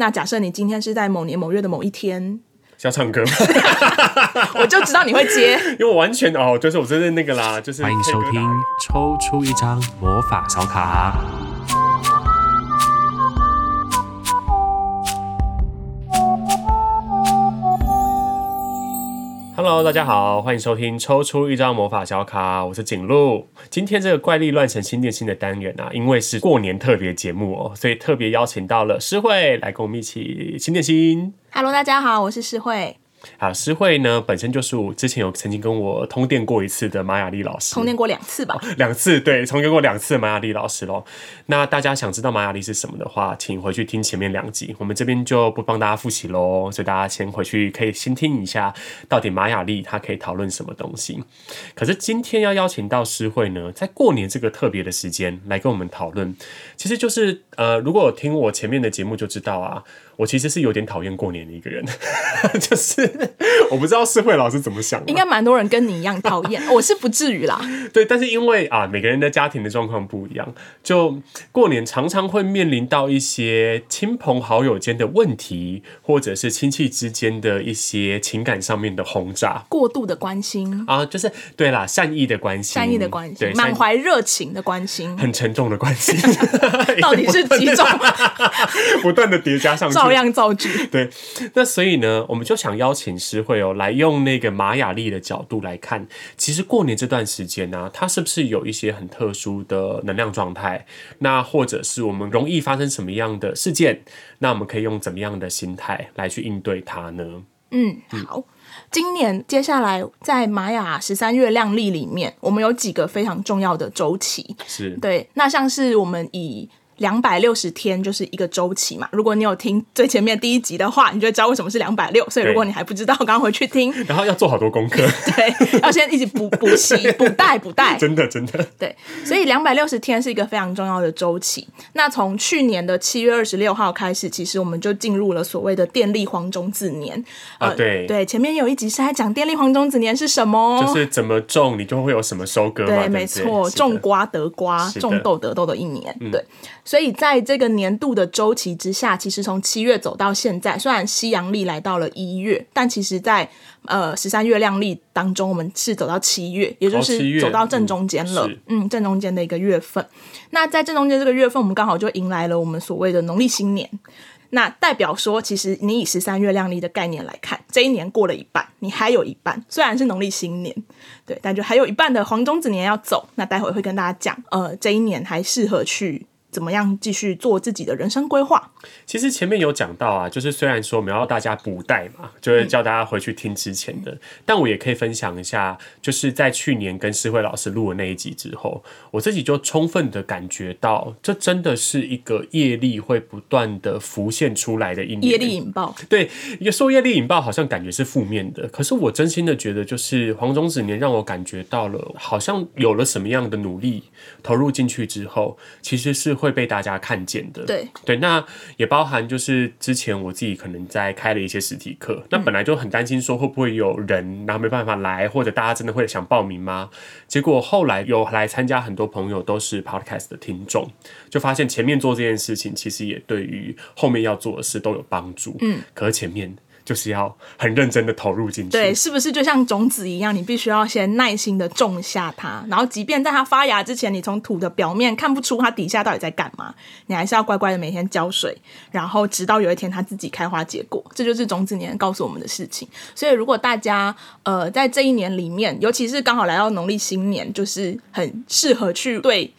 那假设你今天是在某年某月的某一天。要唱歌，我就知道你会接，因为我完全哦，就是我真的那个啦，就是欢迎收听抽出一张魔法小卡。Hello，大家好，欢迎收听抽出一张魔法小卡，我是景路。今天这个怪力乱神新电心的单元啊，因为是过年特别节目哦，所以特别邀请到了诗慧来跟我们一起心电心。Hello，大家好，我是诗慧。好，诗慧呢，本身就是我之前有曾经跟我通电过一次的玛雅丽老师，通电过两次吧？两、哦、次，对，通电过两次的玛雅丽老师喽。那大家想知道玛雅丽是什么的话，请回去听前面两集，我们这边就不帮大家复习喽。所以大家先回去可以先听一下，到底玛雅丽她可以讨论什么东西。可是今天要邀请到诗慧呢，在过年这个特别的时间来跟我们讨论，其实就是呃，如果有听我前面的节目就知道啊。我其实是有点讨厌过年的一个人，就是我不知道社会老师怎么想。应该蛮多人跟你一样讨厌，我是不至于啦。对，但是因为啊，每个人的家庭的状况不一样，就过年常常会面临到一些亲朋好友间的问题，或者是亲戚之间的一些情感上面的轰炸，过度的关心啊，就是对啦，善意的关心，善意的关心，满怀热情的关心，很沉重的关心，到底是 几种？不断的叠加上去。照样造句。对，那所以呢，我们就想邀请诗慧哦，来用那个玛雅历的角度来看，其实过年这段时间呢、啊，它是不是有一些很特殊的能量状态？那或者是我们容易发生什么样的事件？那我们可以用怎么样的心态来去应对它呢？嗯，好，今年接下来在玛雅十三月亮历里面，我们有几个非常重要的周期，是对，那像是我们以。两百六十天就是一个周期嘛。如果你有听最前面第一集的话，你就知道为什么是两百六。所以如果你还不知道，赶快回去听。然后要做好多功课，对，要先一直补补习、补带、补带。真的，真的。对，所以两百六十天是一个非常重要的周期。那从去年的七月二十六号开始，其实我们就进入了所谓的电力黄种子年。啊，对对，前面有一集是在讲电力黄种子年是什么，就是怎么种你就会有什么收割嘛。对，没错，种瓜得瓜，种豆得豆的一年。对。所以在这个年度的周期之下，其实从七月走到现在，虽然西洋历来到了一月，但其实在呃十三月亮历当中，我们是走到七月，也就是走到正中间了。哦、嗯，正中间的一个月份。那在正中间这个月份，我们刚好就迎来了我们所谓的农历新年。那代表说，其实你以十三月亮历的概念来看，这一年过了一半，你还有一半，虽然是农历新年，对，但就还有一半的黄种子年要走。那待会会跟大家讲，呃，这一年还适合去。怎么样继续做自己的人生规划？其实前面有讲到啊，就是虽然说我们要大家补带嘛，就是叫大家回去听之前的，嗯、但我也可以分享一下，就是在去年跟诗慧老师录的那一集之后，我自己就充分的感觉到，这真的是一个业力会不断的浮现出来的一年。业力引爆，对，一个说业力引爆好像感觉是负面的，可是我真心的觉得，就是黄种子年让我感觉到了，好像有了什么样的努力投入进去之后，其实是。会被大家看见的，对对，那也包含就是之前我自己可能在开了一些实体课，嗯、那本来就很担心说会不会有人然后没办法来，或者大家真的会想报名吗？结果后来有来参加很多朋友都是 Podcast 的听众，就发现前面做这件事情其实也对于后面要做的事都有帮助，嗯，可是前面。就是要很认真的投入进去，对，是不是就像种子一样，你必须要先耐心的种下它，然后即便在它发芽之前，你从土的表面看不出它底下到底在干嘛，你还是要乖乖的每天浇水，然后直到有一天它自己开花结果，这就是种子年告诉我们的事情。所以如果大家呃在这一年里面，尤其是刚好来到农历新年，就是很适合去对。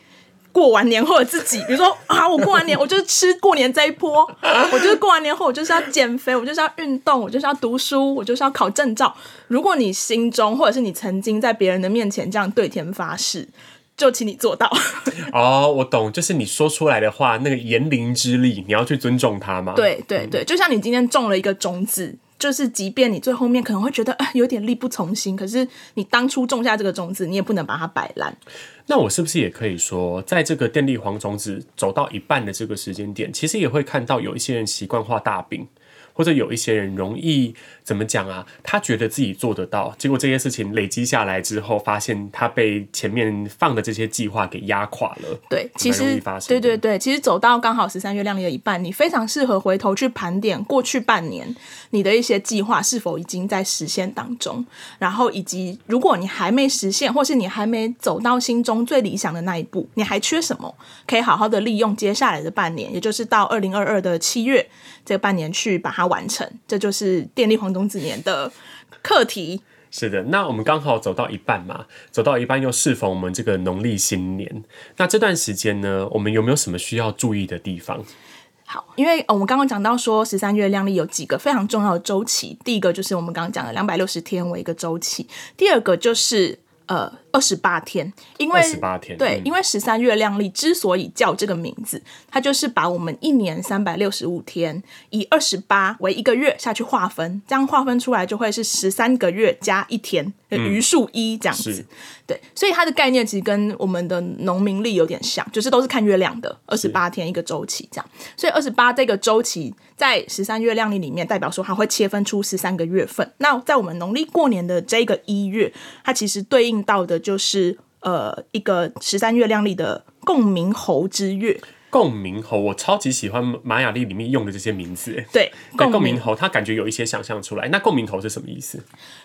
过完年后的自己，比如说啊，我过完年，我就是吃过年这一波，我就是过完年后，我就是要减肥，我就是要运动，我就是要读书，我就是要考证照。如果你心中或者是你曾经在别人的面前这样对天发誓，就请你做到。哦，我懂，就是你说出来的话，那个言灵之力，你要去尊重它吗？对对对，就像你今天种了一个种子。就是，即便你最后面可能会觉得啊有点力不从心，可是你当初种下这个种子，你也不能把它摆烂。那我是不是也可以说，在这个电力黄种子走到一半的这个时间点，其实也会看到有一些人习惯画大饼。或者有一些人容易怎么讲啊？他觉得自己做得到，结果这些事情累积下来之后，发现他被前面放的这些计划给压垮了。对，其实对对对，其实走到刚好十三月亮历的一半，你非常适合回头去盘点过去半年你的一些计划是否已经在实现当中，然后以及如果你还没实现，或是你还没走到心中最理想的那一步，你还缺什么？可以好好的利用接下来的半年，也就是到二零二二的七月这个半年去把它完成。这就是电力黄种子年的课题。是的，那我们刚好走到一半嘛，走到一半又适逢我们这个农历新年。那这段时间呢，我们有没有什么需要注意的地方？好，因为我们刚刚讲到说十三月亮历有几个非常重要的周期，第一个就是我们刚刚讲的两百六十天为一个周期，第二个就是。呃，二十八天，因为二十八天，对，嗯、因为十三月亮历之所以叫这个名字，它就是把我们一年三百六十五天以二十八为一个月下去划分，这样划分出来就会是十三个月加一天，余数一这样子。嗯、对，所以它的概念其实跟我们的农民历有点像，就是都是看月亮的二十八天一个周期这样。所以二十八这个周期在十三月亮历里面代表说它会切分出十三个月份。那在我们农历过年的这个一月，它其实对应。到的就是呃一个十三月亮历的共鸣猴之月。共鸣猴，我超级喜欢玛雅历里面用的这些名字。对，共鸣猴，它感觉有一些想象出来。那共鸣猴是什么意思？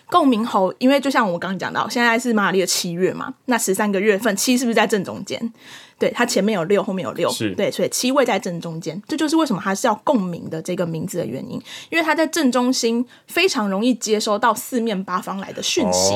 共鸣猴，因为就像我刚刚讲到，现在是玛雅历的七月嘛，那十三个月份，七是不是在正中间？对，它前面有六，后面有六，是对，所以七位在正中间，这就是为什么它是要共鸣的这个名字的原因，因为它在正中心非常容易接收到四面八方来的讯息，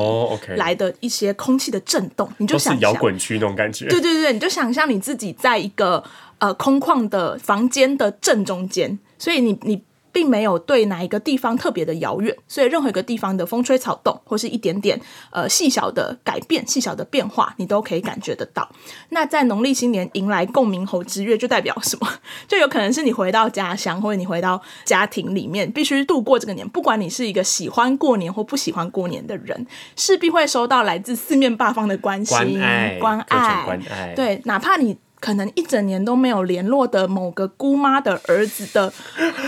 来的一些空气的震动，你就想摇滚区那种感觉，对对对，你就想象你自己在一个呃空旷的房间的正中间，所以你你。并没有对哪一个地方特别的遥远，所以任何一个地方的风吹草动或是一点点呃细小的改变、细小的变化，你都可以感觉得到。那在农历新年迎来共鸣猴之月，就代表什么？就有可能是你回到家乡，或者你回到家庭里面，必须度过这个年。不管你是一个喜欢过年或不喜欢过年的人，势必会收到来自四面八方的关心、关爱、关爱、关爱。对，哪怕你。可能一整年都没有联络的某个姑妈的儿子的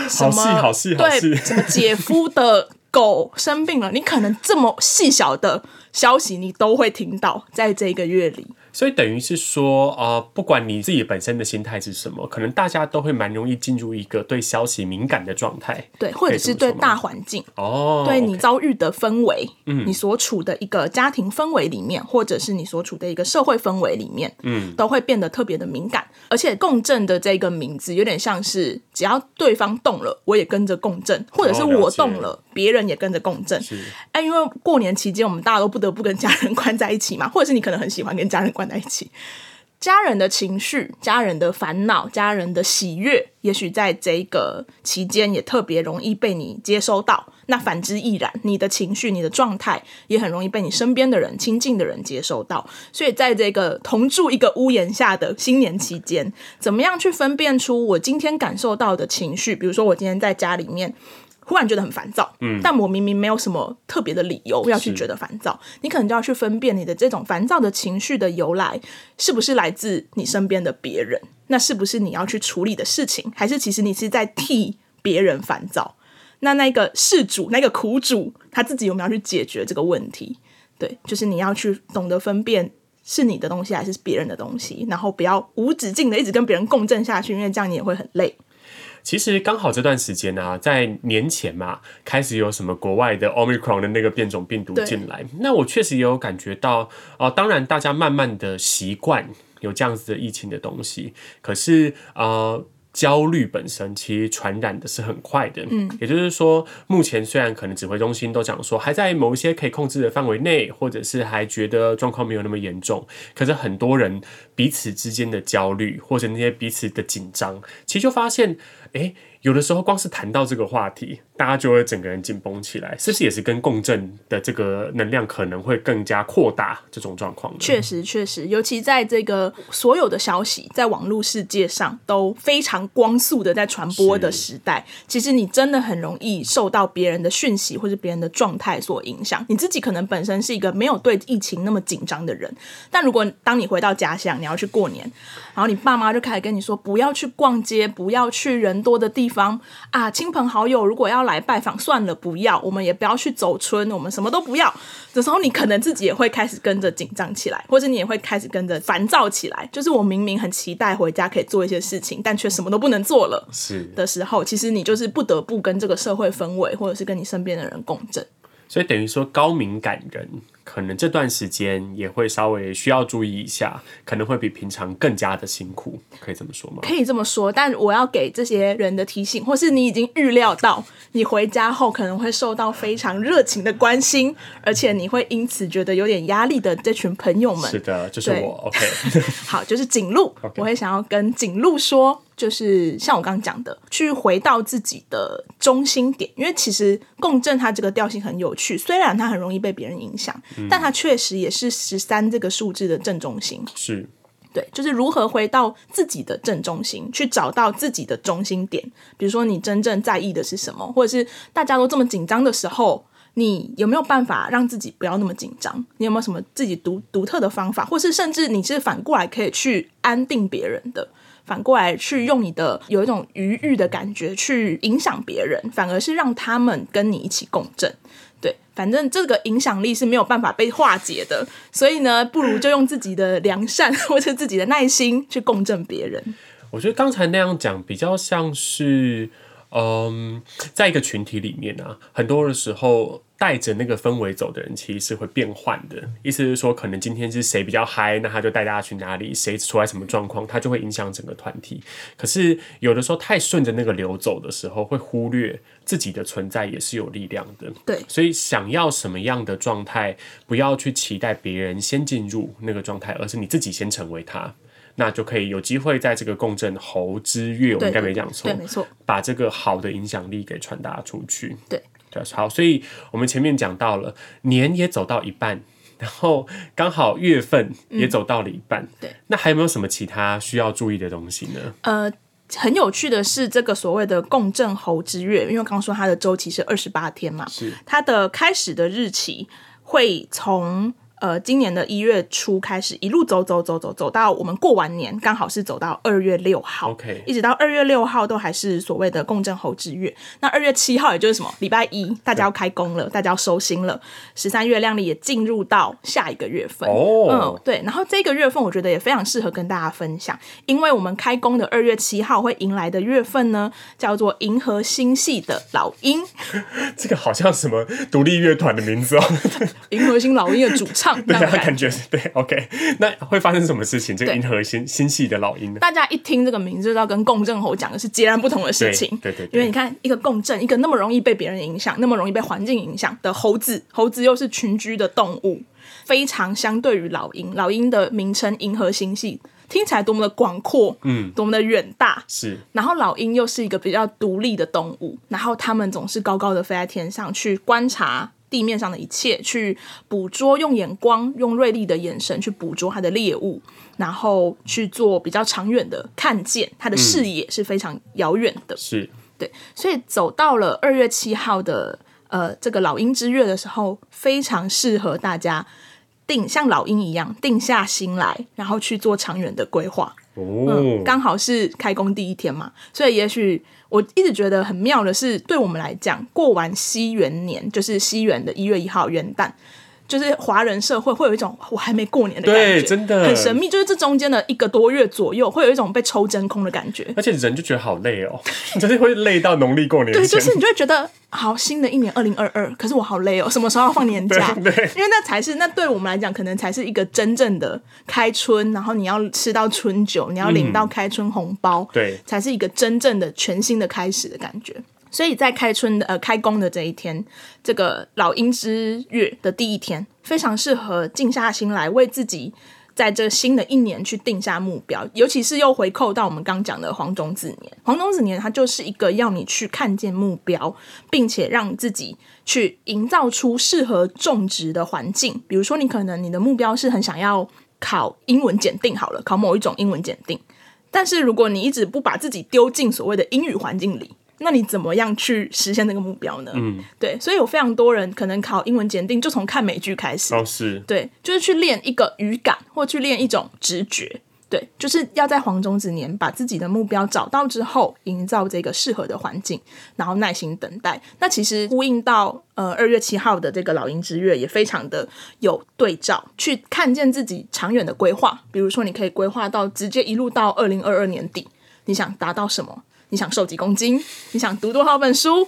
什么，好好好对，什么姐夫的狗生病了，你可能这么细小的消息你都会听到，在这个月里。所以等于是说，呃，不管你自己本身的心态是什么，可能大家都会蛮容易进入一个对消息敏感的状态，对，或者是对大环境哦，对你遭遇的氛围，嗯，你所处的一个家庭氛围里面，或者是你所处的一个社会氛围里面，嗯，都会变得特别的敏感。而且共振的这个名字有点像是，只要对方动了，我也跟着共振，或者是我动了，别人也跟着共振。是，哎，因为过年期间我们大家都不得不跟家人 关在一起嘛，或者是你可能很喜欢跟家人关。在一起，家人的情绪、家人的烦恼、家人的喜悦，也许在这个期间也特别容易被你接收到。那反之亦然，你的情绪、你的状态也很容易被你身边的人、亲近的人接收到。所以，在这个同住一个屋檐下的新年期间，怎么样去分辨出我今天感受到的情绪？比如说，我今天在家里面。忽然觉得很烦躁，嗯，但我明明没有什么特别的理由要去觉得烦躁，你可能就要去分辨你的这种烦躁的情绪的由来，是不是来自你身边的别人？那是不是你要去处理的事情？还是其实你是在替别人烦躁？那那个事主，那个苦主，他自己有没有去解决这个问题？对，就是你要去懂得分辨是你的东西还是别人的东西，然后不要无止境的一直跟别人共振下去，因为这样你也会很累。其实刚好这段时间啊，在年前嘛，开始有什么国外的 Omicron 的那个变种病毒进来，那我确实也有感觉到哦、呃。当然，大家慢慢的习惯有这样子的疫情的东西，可是呃。焦虑本身其实传染的是很快的，嗯，也就是说，目前虽然可能指挥中心都讲说还在某一些可以控制的范围内，或者是还觉得状况没有那么严重，可是很多人彼此之间的焦虑或者那些彼此的紧张，其实就发现，诶，有的时候光是谈到这个话题。大家就会整个人紧绷起来，是不是也是跟共振的这个能量可能会更加扩大这种状况？确实，确实，尤其在这个所有的消息在网络世界上都非常光速的在传播的时代，其实你真的很容易受到别人的讯息或者别人的状态所影响。你自己可能本身是一个没有对疫情那么紧张的人，但如果当你回到家乡，你要去过年，然后你爸妈就开始跟你说不要去逛街，不要去人多的地方啊，亲朋好友如果要来拜访，算了，不要，我们也不要去走村，我们什么都不要。这时候你可能自己也会开始跟着紧张起来，或者你也会开始跟着烦躁起来。就是我明明很期待回家可以做一些事情，但却什么都不能做了，是的时候，其实你就是不得不跟这个社会氛围，或者是跟你身边的人共振。所以等于说高敏感人。可能这段时间也会稍微需要注意一下，可能会比平常更加的辛苦，可以这么说吗？可以这么说，但我要给这些人的提醒，或是你已经预料到，你回家后可能会受到非常热情的关心，而且你会因此觉得有点压力的这群朋友们。是的，就是我。OK，好，就是景路，Okay. 我会想要跟景路说。就是像我刚刚讲的，去回到自己的中心点，因为其实共振它这个调性很有趣，虽然它很容易被别人影响，嗯、但它确实也是十三这个数字的正中心。是，对，就是如何回到自己的正中心，去找到自己的中心点。比如说，你真正在意的是什么，或者是大家都这么紧张的时候，你有没有办法让自己不要那么紧张？你有没有什么自己独独特的方法，或是甚至你是反过来可以去安定别人的？反过来去用你的有一种愉悦的感觉去影响别人，反而是让他们跟你一起共振。对，反正这个影响力是没有办法被化解的，所以呢，不如就用自己的良善 或者自己的耐心去共振别人。我觉得刚才那样讲比较像是，嗯，在一个群体里面啊，很多的时候。带着那个氛围走的人，其实是会变换的。意思是说，可能今天是谁比较嗨，那他就带大家去哪里；谁出来什么状况，他就会影响整个团体。可是有的时候太顺着那个流走的时候，会忽略自己的存在也是有力量的。对，所以想要什么样的状态，不要去期待别人先进入那个状态，而是你自己先成为他，那就可以有机会在这个共振猴之月，我应该没讲错，对，没错，把这个好的影响力给传达出去。对。好，所以我们前面讲到了年也走到一半，然后刚好月份也走到了一半。嗯、对，那还有没有什么其他需要注意的东西呢？呃，很有趣的是，这个所谓的共振猴之月，因为刚刚说它的周期是二十八天嘛，是它的开始的日期会从。呃，今年的一月初开始，一路走走走走走到我们过完年，刚好是走到二月六号，OK，一直到二月六号都还是所谓的共振猴之月。那二月七号也就是什么礼拜一，大家要开工了，大家要收心了。十三月亮历也进入到下一个月份，oh. 嗯，对。然后这个月份我觉得也非常适合跟大家分享，因为我们开工的二月七号会迎来的月份呢，叫做银河星系的老鹰。这个好像什么独立乐团的名字哦，银河星老鹰的主唱。对，啊感觉是对，OK。那会发生什么事情？这个银河星星系的老鹰呢？大家一听这个名字，就知道跟共振猴讲的是截然不同的事情。对对，对，因为你看，一个共振，一个那么容易被别人影响，那么容易被环境影响的猴子，猴子又是群居的动物，非常相对于老鹰。老鹰的名称银河星系听起来多么的广阔，嗯，多么的远大。是。然后老鹰又是一个比较独立的动物，然后他们总是高高的飞在天上去观察。地面上的一切，去捕捉，用眼光，用锐利的眼神去捕捉它的猎物，然后去做比较长远的看见，它的视野是非常遥远的。嗯、是对，所以走到了二月七号的呃这个老鹰之月的时候，非常适合大家定像老鹰一样定下心来，然后去做长远的规划。哦，嗯，刚好是开工第一天嘛，所以也许。我一直觉得很妙的是，对我们来讲，过完西元年，就是西元的一月一号元旦。就是华人社会会有一种我还没过年的感觉，对，真的很神秘。就是这中间的一个多月左右，会有一种被抽真空的感觉，而且人就觉得好累哦，就是会累到农历过年。对，就是你就会觉得好，新的一年二零二二，可是我好累哦，什么时候要放年假？对，对，因为那才是那对我们来讲，可能才是一个真正的开春，然后你要吃到春酒，你要领到开春红包，嗯、对，才是一个真正的全新的开始的感觉。所以在开春的呃开工的这一天，这个老鹰之月的第一天，非常适合静下心来为自己在这新的一年去定下目标。尤其是又回扣到我们刚讲的黄种子年，黄种子年它就是一个要你去看见目标，并且让自己去营造出适合种植的环境。比如说，你可能你的目标是很想要考英文检定，好了，考某一种英文检定，但是如果你一直不把自己丢进所谓的英语环境里。那你怎么样去实现那个目标呢？嗯，对，所以有非常多人可能考英文检定就从看美剧开始。哦，是，对，就是去练一个语感，或去练一种直觉。对，就是要在黄种子年把自己的目标找到之后，营造这个适合的环境，然后耐心等待。那其实呼应到呃二月七号的这个老鹰之月，也非常的有对照，去看见自己长远的规划。比如说，你可以规划到直接一路到二零二二年底，你想达到什么？你想瘦几公斤？你想读多少本书？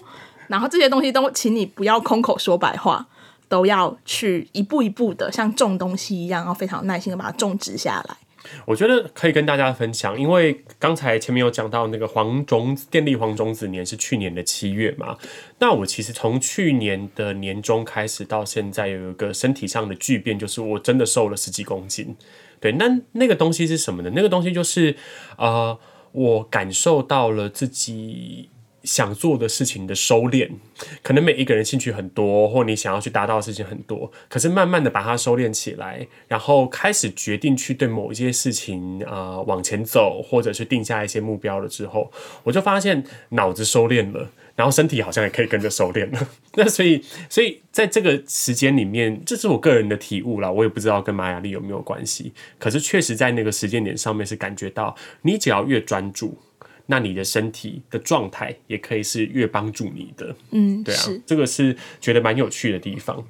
然后这些东西都，请你不要空口说白话，都要去一步一步的，像种东西一样，然后非常耐心的把它种植下来。我觉得可以跟大家分享，因为刚才前面有讲到那个黄种子电力黄种子年是去年的七月嘛，那我其实从去年的年中开始到现在有一个身体上的巨变，就是我真的瘦了十几公斤。对，那那个东西是什么呢？那个东西就是呃，我感受到了自己。想做的事情的收敛，可能每一个人兴趣很多，或你想要去达到的事情很多，可是慢慢的把它收敛起来，然后开始决定去对某一些事情啊、往前走，或者是定下一些目标了之后，我就发现脑子收敛了，然后身体好像也可以跟着收敛了。那所以，所以在这个时间里面，这是我个人的体悟啦，我也不知道跟玛雅历有没有关系，可是确实在那个时间点上面是感觉到，你只要越专注。那你的身体的状态也可以是越帮助你的，嗯，对啊，是这个是觉得蛮有趣的地方。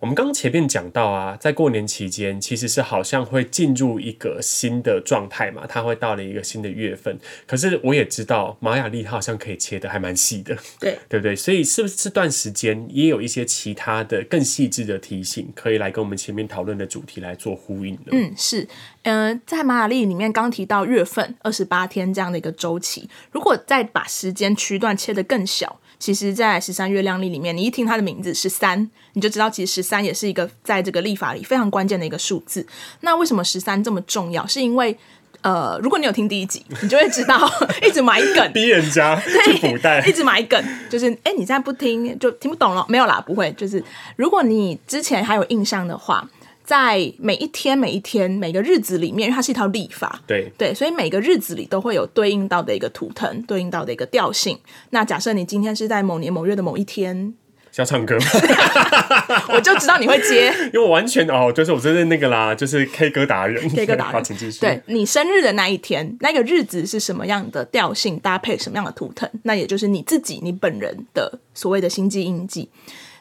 我们刚刚前面讲到啊，在过年期间，其实是好像会进入一个新的状态嘛，它会到了一个新的月份。可是我也知道，玛雅历它好像可以切的还蛮细的，对，对不对？所以是不是这段时间也有一些其他的更细致的提醒，可以来跟我们前面讨论的主题来做呼应呢？嗯，是，嗯、呃，在玛雅历里面刚提到月份二十八天这样的一个周期，如果再把时间区段切得更小。其实，在十三月亮历里面，你一听它的名字十三，你就知道其实十三也是一个在这个历法里非常关键的一个数字。那为什么十三这么重要？是因为，呃，如果你有听第一集，你就会知道，一直埋梗，逼人家去补带，一直埋梗，就是哎，你现在不听就听不懂了，没有啦，不会。就是如果你之前还有印象的话。在每一天、每一天、每个日子里面，因为它是一套历法，对对，所以每个日子里都会有对应到的一个图腾，对应到的一个调性。那假设你今天是在某年某月的某一天，要唱歌吗？我就知道你会接，因为我完全哦，就是我真的那个啦，就是 K 歌达人，K 歌达人，对，你生日的那一天，那个日子是什么样的调性搭配什么样的图腾，那也就是你自己你本人的所谓的星际印记。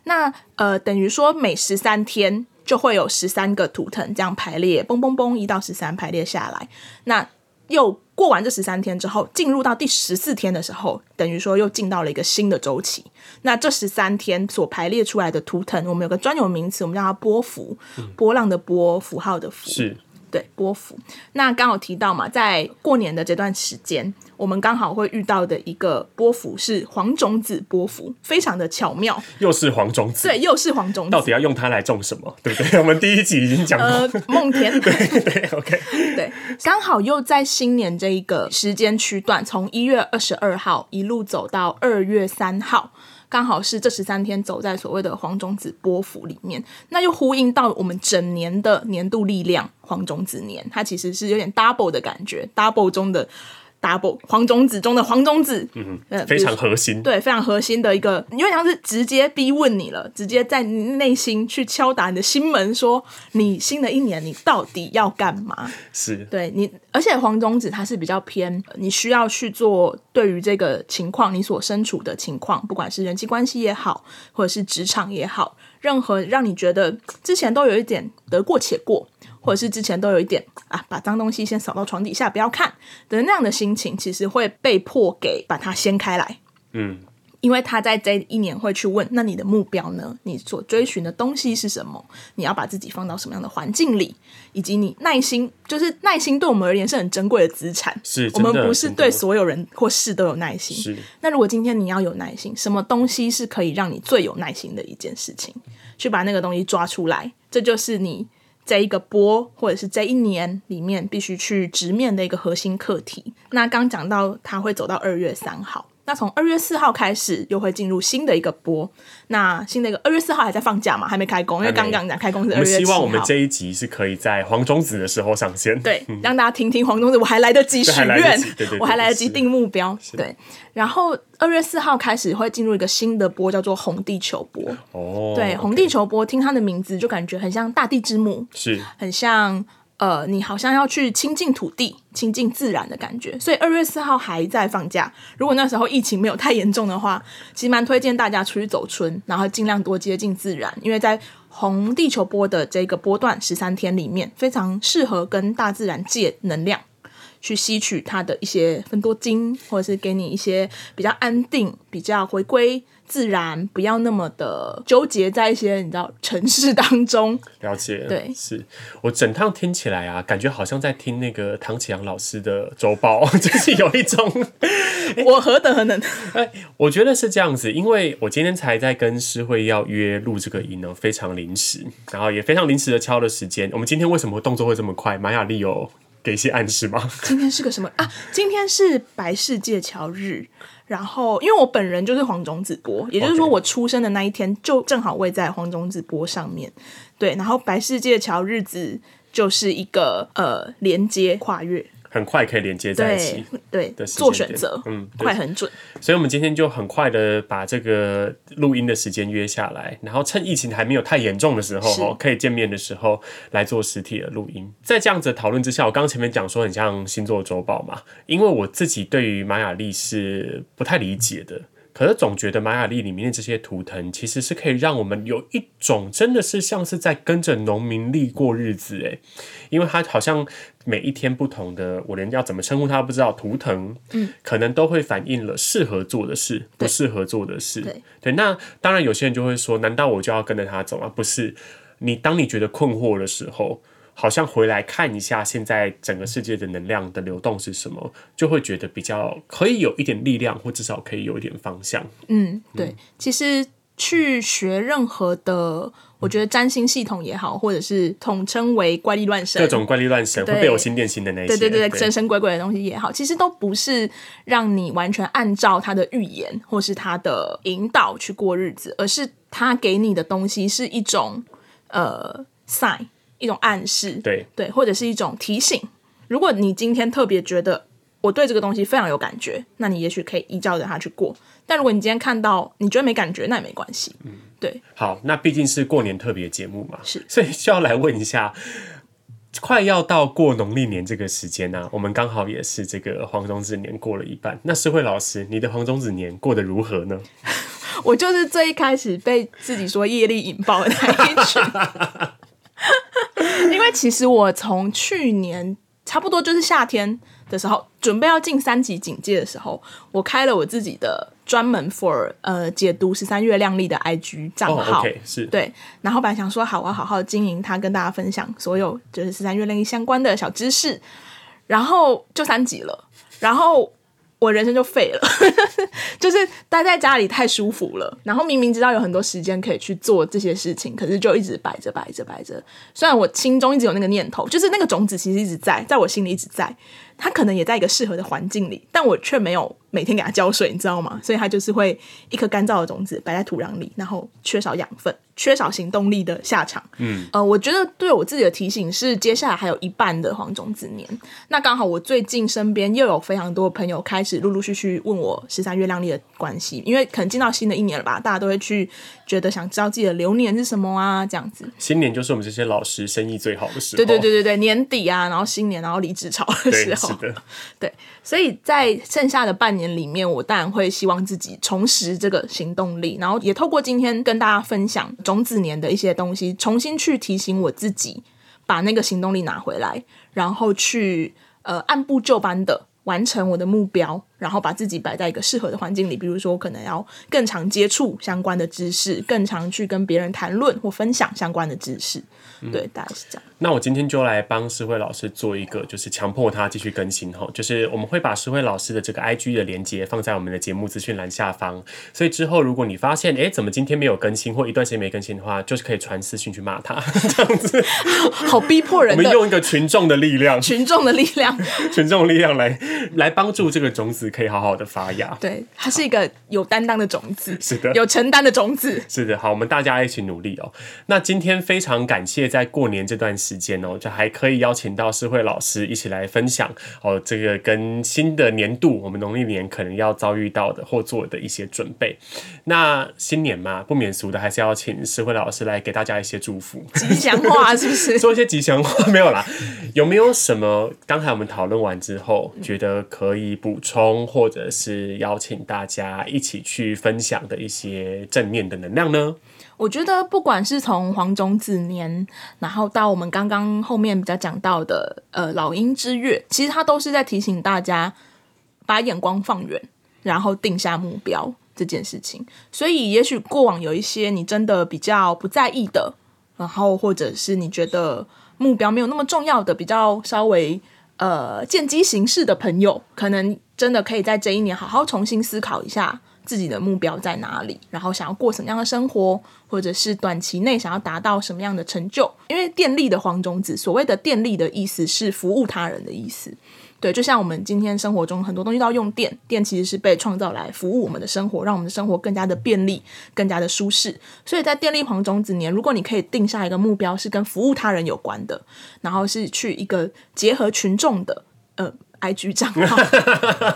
那呃，等于说每十三天。就会有十三个图腾这样排列，嘣嘣嘣，一到十三排列下来。那又过完这十三天之后，进入到第十四天的时候，等于说又进到了一个新的周期。那这十三天所排列出来的图腾，我们有个专有名词，我们叫它波幅，波浪的波，符号的符，是对波幅。那刚好提到嘛，在过年的这段时间。我们刚好会遇到的一个波幅是黄种子波幅，非常的巧妙。又是黄种子，对，又是黄种子。到底要用它来种什么？对不对？我们第一集已经讲过。呃，梦田。对对，OK。对，刚好又在新年这一个时间区段，从一月二十二号一路走到二月三号，刚好是这十三天走在所谓的黄种子波幅里面，那又呼应到我们整年的年度力量黄种子年，它其实是有点 double 的感觉，double 中的。Double 黄种子中的黄种子，嗯，非常核心，对，非常核心的一个，因为像是直接逼问你了，直接在你内心去敲打你的心门，说你新的一年你到底要干嘛？是。对你，而且黄种子它是比较偏，你需要去做对于这个情况，你所身处的情况，不管是人际关系也好，或者是职场也好，任何让你觉得之前都有一点得过且过。或者是之前都有一点啊，把脏东西先扫到床底下，不要看的那样的心情，其实会被迫给把它掀开来。嗯，因为他在这一年会去问，那你的目标呢？你所追寻的东西是什么？你要把自己放到什么样的环境里？以及你耐心，就是耐心对我们而言是很珍贵的资产。是，我们不是对所有人或事都有耐心。是。那如果今天你要有耐心，什么东西是可以让你最有耐心的一件事情？去把那个东西抓出来，这就是你。这一个波，或者是这一年里面必须去直面的一个核心课题。那刚讲到，他会走到二月三号。那从二月四号开始，又会进入新的一个波。那新的一个二月四号还在放假嘛？还没开工，因为刚刚讲开工是二月七号。我们希望我们这一集是可以在黄种子的时候上线，对，让大家听听黄种子，我还来得及许愿，我还来得及定目标。对，然后二月四号开始会进入一个新的波，叫做红地球波。哦，对，红地球波，听它的名字就感觉很像大地之母，是，很像。呃，你好像要去亲近土地、亲近自然的感觉。所以二月四号还在放假，如果那时候疫情没有太严重的话，其实蛮推荐大家出去走春，然后尽量多接近自然，因为在红地球波的这个波段十三天里面，非常适合跟大自然借能量。去吸取它的一些芬多精，或者是给你一些比较安定、比较回归自然，不要那么的纠结在一些你知道城市当中。了解，对，是我整趟听起来啊，感觉好像在听那个唐启阳老师的周报，就是有一种 我何德何能？哎，我觉得是这样子，因为我今天才在跟诗慧要约录这个音呢，非常临时，然后也非常临时的敲了时间。我们今天为什么动作会这么快？马雅丽有。给一些暗示吗？今天是个什么啊？今天是白世界桥日，然后因为我本人就是黄种子波，也就是说我出生的那一天就正好位在黄种子波上面。对，然后白世界桥日子就是一个呃连接跨越。很快可以连接在一起，对，对做选择，嗯，快很准。所以，我们今天就很快的把这个录音的时间约下来，然后趁疫情还没有太严重的时候，哦，可以见面的时候来做实体的录音。在这样子的讨论之下，我刚刚前面讲说很像星座周报嘛，因为我自己对于玛雅历是不太理解的。可是总觉得玛雅历里面的这些图腾其实是可以让我们有一种真的是像是在跟着农民历过日子诶，因为它好像每一天不同的，我连要怎么称呼它不知道，图腾，嗯，可能都会反映了适合做的事，不适合做的事，对，对，那当然有些人就会说，难道我就要跟着他走吗？不是，你当你觉得困惑的时候。好像回来看一下现在整个世界的能量的流动是什么，就会觉得比较可以有一点力量，或至少可以有一点方向。嗯，对。嗯、其实去学任何的，我觉得占星系统也好，或者是统称为怪力乱神，各种怪力乱神会被我心电心的那些，对对对对，神神鬼鬼的东西也好，其实都不是让你完全按照他的预言或是他的引导去过日子，而是他给你的东西是一种呃 sign。一种暗示，对对，或者是一种提醒。如果你今天特别觉得我对这个东西非常有感觉，那你也许可以依照着它去过。但如果你今天看到你觉得没感觉，那也没关系。嗯，对。好，那毕竟是过年特别节目嘛，是，所以需要来问一下，快要到过农历年这个时间呢、啊，我们刚好也是这个黄种子年过了一半。那诗慧老师，你的黄种子年过得如何呢？我就是最一开始被自己说业力引爆的那一群。因为其实我从去年差不多就是夏天的时候，准备要进三级警戒的时候，我开了我自己的专门 for 呃解读十三月亮丽的 IG 账号，oh, okay, 是对，然后本来想说好，我要好好经营它，跟大家分享所有就是十三月亮丽相关的小知识，然后就三级了，然后。我人生就废了，就是待在家里太舒服了。然后明明知道有很多时间可以去做这些事情，可是就一直摆着摆着摆着。虽然我心中一直有那个念头，就是那个种子其实一直在，在我心里一直在。它可能也在一个适合的环境里，但我却没有每天给它浇水，你知道吗？所以它就是会一颗干燥的种子摆在土壤里，然后缺少养分。缺少行动力的下场，嗯，呃，我觉得对我自己的提醒是，接下来还有一半的黄种子年。那刚好我最近身边又有非常多朋友开始陆陆续续问我十三月亮历的关系，因为可能进到新的一年了吧，大家都会去觉得想知道自己的流年是什么啊，这样子。新年就是我们这些老师生意最好的时候，对对对对对，年底啊，然后新年，然后离职潮的时候，是的，对。所以在剩下的半年里面，我当然会希望自己重拾这个行动力，然后也透过今天跟大家分享种子年的一些东西，重新去提醒我自己，把那个行动力拿回来，然后去呃按部就班的完成我的目标，然后把自己摆在一个适合的环境里，比如说可能要更常接触相关的知识，更常去跟别人谈论或分享相关的知识。对，大概是这样。那我今天就来帮诗慧老师做一个，就是强迫他继续更新哈，就是我们会把诗慧老师的这个 IG 的连接放在我们的节目资讯栏下方，所以之后如果你发现，哎，怎么今天没有更新或一段时间没更新的话，就是可以传私讯去骂他，这样子，好逼迫人。我们用一个群众的力量，群众的力量，群众力量来来帮助这个种子子可以好好的发芽。对，它是一个有担当的种子，是的，有承担的种子。是的，好，我们大家一起努力哦。那今天非常感谢在过年这段时间哦，就还可以邀请到诗慧老师一起来分享哦，这个跟新的年度我们农历年可能要遭遇到的或做的一些准备。那新年嘛，不免俗的还是要请诗慧老师来给大家一些祝福、吉祥话，是不是？说一些吉祥话没有啦？有没有什么？刚才我们讨论完之后，觉得可以补充，或者是邀请大家一起去分享的一些正面的能量呢？我觉得，不管是从黄种子年，然后到我们刚刚后面比较讲到的呃老鹰之月，其实它都是在提醒大家把眼光放远，然后定下目标这件事情。所以，也许过往有一些你真的比较不在意的，然后或者是你觉得目标没有那么重要的，比较稍微。呃，见机行事的朋友，可能真的可以在这一年好好重新思考一下自己的目标在哪里，然后想要过什么样的生活，或者是短期内想要达到什么样的成就。因为电力的黄种子，所谓的电力的意思是服务他人的意思。对，就像我们今天生活中很多东西都要用电，电其实是被创造来服务我们的生活，让我们的生活更加的便利，更加的舒适。所以在电力黄种子年，如果你可以定下一个目标，是跟服务他人有关的，然后是去一个结合群众的呃 IG 账号，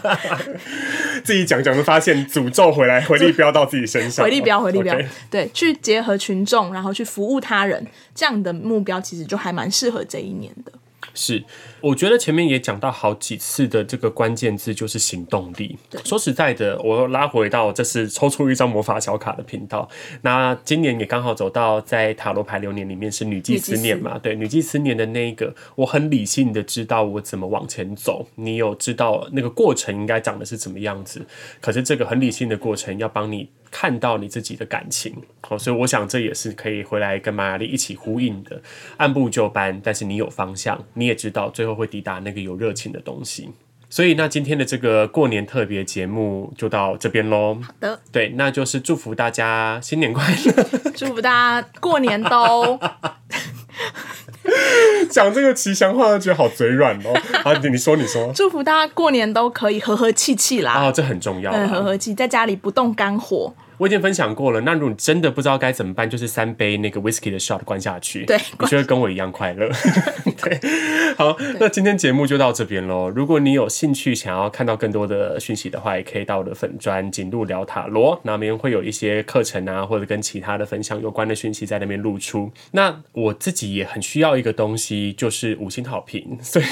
自己讲讲就发现诅咒回来，回力镖到自己身上，回力镖，回力镖，Okay. 对，去结合群众，然后去服务他人，这样的目标其实就还蛮适合这一年的。是，我觉得前面也讲到好几次的这个关键字就是行动力。说实在的，我拉回到这是抽出一张魔法小卡的频道。那今年也刚好走到在塔罗牌流年里面是女祭司年嘛？对，女祭司年的那一个，我很理性的知道我怎么往前走。你有知道那个过程应该长的是怎么样子？可是这个很理性的过程要帮你。看到你自己的感情，哦，所以我想这也是可以回来跟玛雅历一起呼应的，按部就班，但是你有方向，你也知道最后会抵达那个有热情的东西。所以那今天的这个过年特别节目就到这边喽。好的，对，那就是祝福大家新年快乐，祝福大家过年都讲这个吉祥话，觉得好嘴软哦。好，你说你说，祝福大家过年都可以和和气气啦。啊、哦，这很重要，对，和和气，在家里不动肝火。我已经分享过了，那如果你真的不知道该怎么办，就是三杯那个 whisky 的 shot 灌下去，对，你就会跟我一样快乐。对，好，那今天节目就到这边喽。如果你有兴趣想要看到更多的讯息的话，也可以到我的粉专锦路聊塔罗，那边会有一些课程啊，或者跟其他的分享有关的讯息在那边露出。那我自己也很需要一个东西，就是五星好评，所以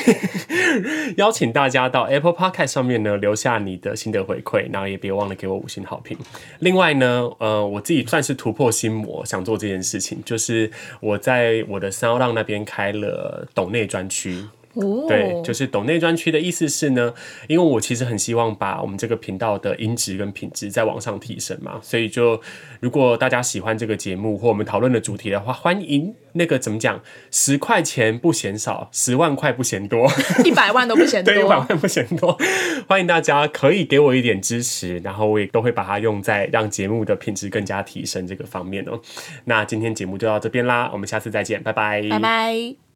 邀请大家到 Apple Podcast 上面呢留下你的心得回馈，然后也别忘了给我五星好评。另外呢，那呃，我自己算是突破心魔，想做这件事情，就是我在我的三幺浪那边开了抖内专区。哦，对，就是抖内专区的意思是呢，因为我其实很希望把我们这个频道的音质跟品质再往上提升嘛，所以就如果大家喜欢这个节目或我们讨论的主题的话，欢迎那个怎么讲，十块钱不嫌少，十万块不嫌多，一百万都不嫌多，对，一百万不嫌多，欢迎大家可以给我一点支持，然后我也都会把它用在让节目的品质更加提升这个方面哦。那今天节目就到这边啦，我们下次再见，拜拜，拜拜。